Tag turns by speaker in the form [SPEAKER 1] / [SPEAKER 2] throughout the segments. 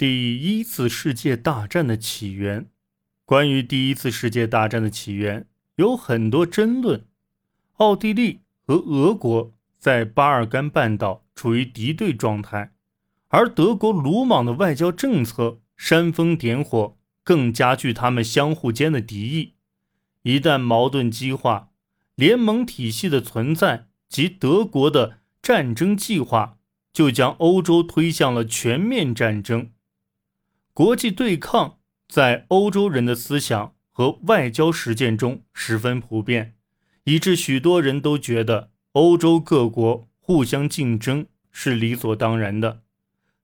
[SPEAKER 1] 第一次世界大战的起源。关于第一次世界大战的起源，有很多争论。奥地利和俄国在巴尔干半岛处于敌对状态，而德国鲁莽的外交政策煽风点火，更加剧他们相互间的敌意。一旦矛盾激化，联盟体系的存在及德国的战争计划，就将欧洲推向了全面战争。国际对抗在欧洲人的思想和外交实践中十分普遍，以致许多人都觉得欧洲各国互相竞争是理所当然的。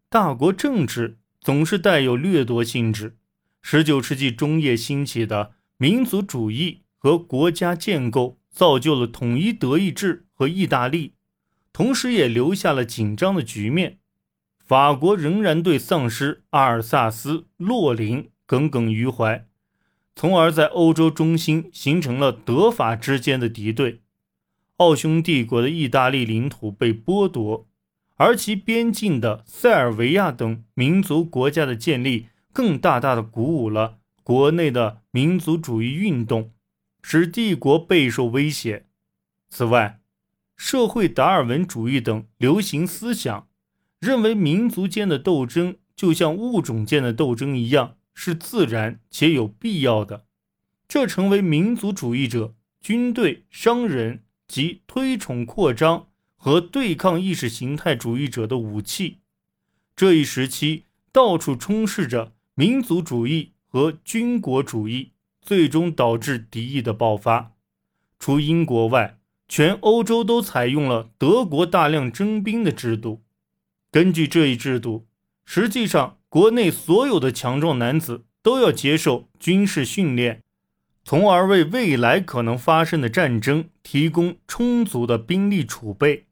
[SPEAKER 1] 大国政治总是带有掠夺性质。十九世纪中叶兴起的。民族主义和国家建构造就了统一德意志和意大利，同时也留下了紧张的局面。法国仍然对丧失阿尔萨斯、洛林耿耿于怀，从而在欧洲中心形成了德法之间的敌对。奥匈帝国的意大利领土被剥夺，而其边境的塞尔维亚等民族国家的建立，更大大的鼓舞了。国内的民族主义运动使帝国备受威胁。此外，社会达尔文主义等流行思想认为，民族间的斗争就像物种间的斗争一样，是自然且有必要的。这成为民族主义者、军队、商人及推崇扩张和对抗意识形态主义者的武器。这一时期，到处充斥着民族主义。和军国主义最终导致敌意的爆发。除英国外，全欧洲都采用了德国大量征兵的制度。根据这一制度，实际上国内所有的强壮男子都要接受军事训练，从而为未来可能发生的战争提供充足的兵力储备。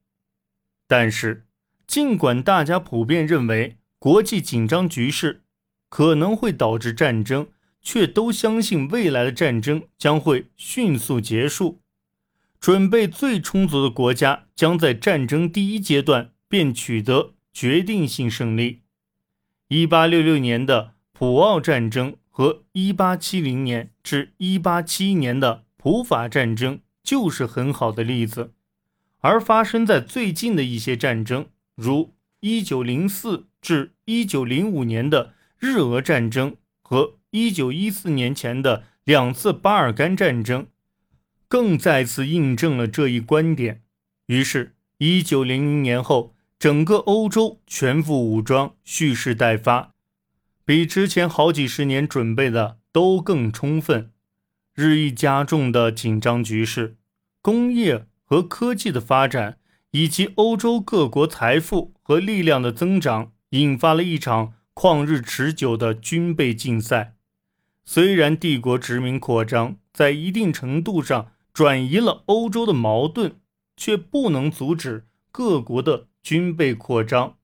[SPEAKER 1] 但是，尽管大家普遍认为国际紧张局势，可能会导致战争，却都相信未来的战争将会迅速结束。准备最充足的国家将在战争第一阶段便取得决定性胜利。一八六六年的普奥战争和一八七零年至一八七一年的普法战争就是很好的例子。而发生在最近的一些战争，如一九零四至一九零五年的。日俄战争和1914年前的两次巴尔干战争，更再次印证了这一观点。于是，1900年后，整个欧洲全副武装，蓄势待发，比之前好几十年准备的都更充分。日益加重的紧张局势、工业和科技的发展，以及欧洲各国财富和力量的增长，引发了一场。旷日持久的军备竞赛，虽然帝国殖民扩张在一定程度上转移了欧洲的矛盾，却不能阻止各国的军备扩张。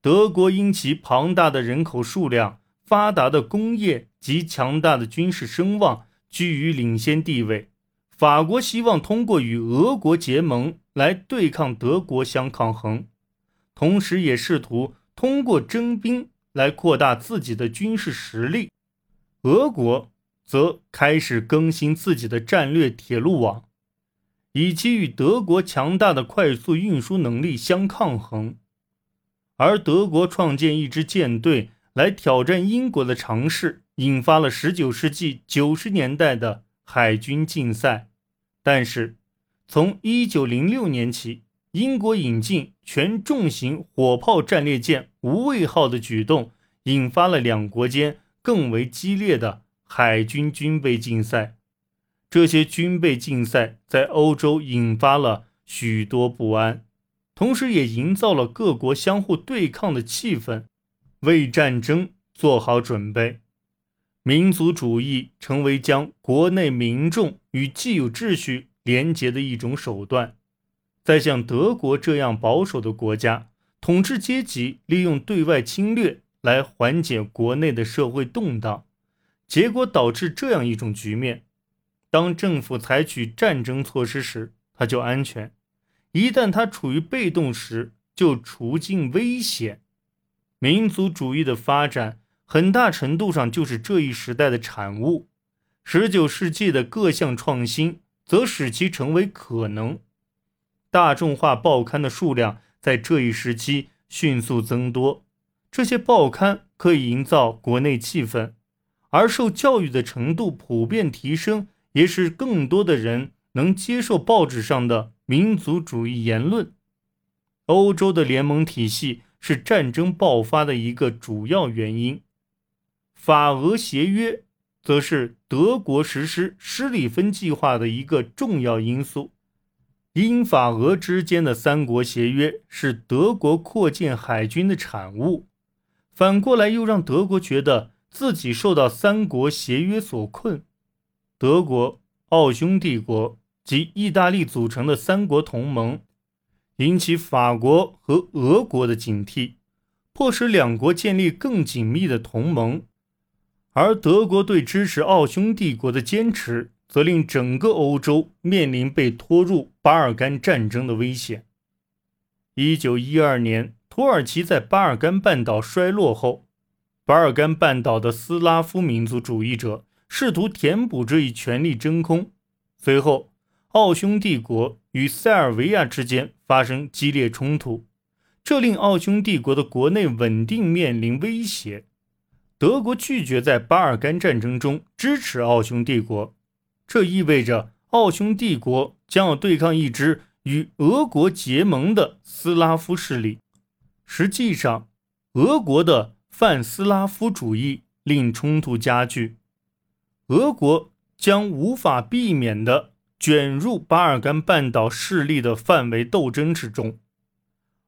[SPEAKER 1] 德国因其庞大的人口数量、发达的工业及强大的军事声望，居于领先地位。法国希望通过与俄国结盟来对抗德国相抗衡，同时也试图通过征兵。来扩大自己的军事实力，俄国则开始更新自己的战略铁路网，以及与德国强大的快速运输能力相抗衡。而德国创建一支舰队来挑战英国的尝试，引发了19世纪90年代的海军竞赛。但是，从1906年起，英国引进全重型火炮战列舰“无畏号”的举动，引发了两国间更为激烈的海军军备竞赛。这些军备竞赛在欧洲引发了许多不安，同时也营造了各国相互对抗的气氛，为战争做好准备。民族主义成为将国内民众与既有秩序连结的一种手段。在像德国这样保守的国家，统治阶级利用对外侵略来缓解国内的社会动荡，结果导致这样一种局面：当政府采取战争措施时，它就安全；一旦它处于被动时，就处境危险。民族主义的发展很大程度上就是这一时代的产物。十九世纪的各项创新则使其成为可能。大众化报刊的数量在这一时期迅速增多，这些报刊可以营造国内气氛，而受教育的程度普遍提升，也使更多的人能接受报纸上的民族主义言论。欧洲的联盟体系。是战争爆发的一个主要原因。法俄协约则是德国实施施里芬计划的一个重要因素。英法俄之间的三国协约是德国扩建海军的产物，反过来又让德国觉得自己受到三国协约所困。德国、奥匈帝国及意大利组成的三国同盟。引起法国和俄国的警惕，迫使两国建立更紧密的同盟，而德国对支持奥匈帝国的坚持，则令整个欧洲面临被拖入巴尔干战争的危险。一九一二年，土耳其在巴尔干半岛衰落后，巴尔干半岛的斯拉夫民族主义者试图填补这一权力真空，随后。奥匈帝国与塞尔维亚之间发生激烈冲突，这令奥匈帝国的国内稳定面临威胁。德国拒绝在巴尔干战争中支持奥匈帝国，这意味着奥匈帝国将要对抗一支与俄国结盟的斯拉夫势力。实际上，俄国的泛斯拉夫主义令冲突加剧，俄国将无法避免的。卷入巴尔干半岛势力的范围斗争之中，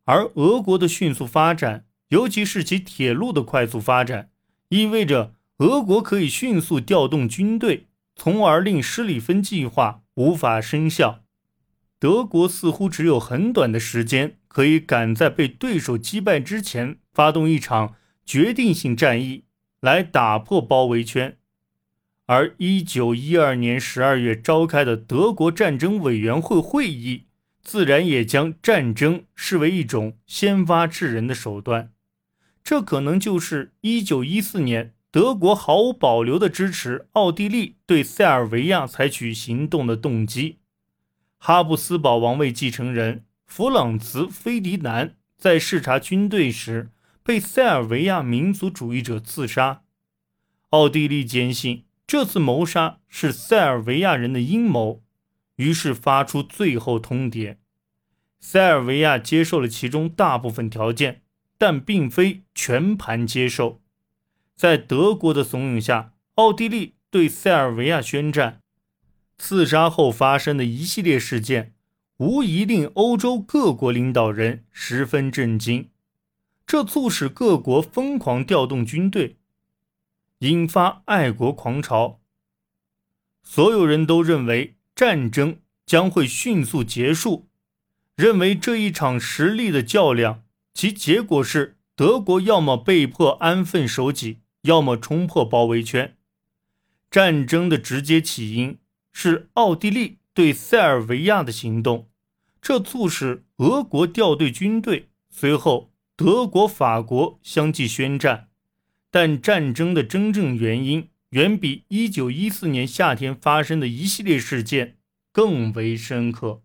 [SPEAKER 1] 而俄国的迅速发展，尤其是其铁路的快速发展，意味着俄国可以迅速调动军队，从而令施里芬计划无法生效。德国似乎只有很短的时间，可以赶在被对手击败之前，发动一场决定性战役，来打破包围圈。而一九一二年十二月召开的德国战争委员会会议，自然也将战争视为一种先发制人的手段。这可能就是一九一四年德国毫无保留地支持奥地利对塞尔维亚采取行动的动机。哈布斯堡王位继承人弗朗茨·菲迪南在视察军队时被塞尔维亚民族主义者刺杀，奥地利坚信。这次谋杀是塞尔维亚人的阴谋，于是发出最后通牒。塞尔维亚接受了其中大部分条件，但并非全盘接受。在德国的怂恿下，奥地利对塞尔维亚宣战。刺杀后发生的一系列事件，无疑令欧洲各国领导人十分震惊。这促使各国疯狂调动军队。引发爱国狂潮，所有人都认为战争将会迅速结束，认为这一场实力的较量，其结果是德国要么被迫安分守己，要么冲破包围圈。战争的直接起因是奥地利对塞尔维亚的行动，这促使俄国调队军队，随后德国、法国相继宣战。但战争的真正原因远比1914年夏天发生的一系列事件更为深刻。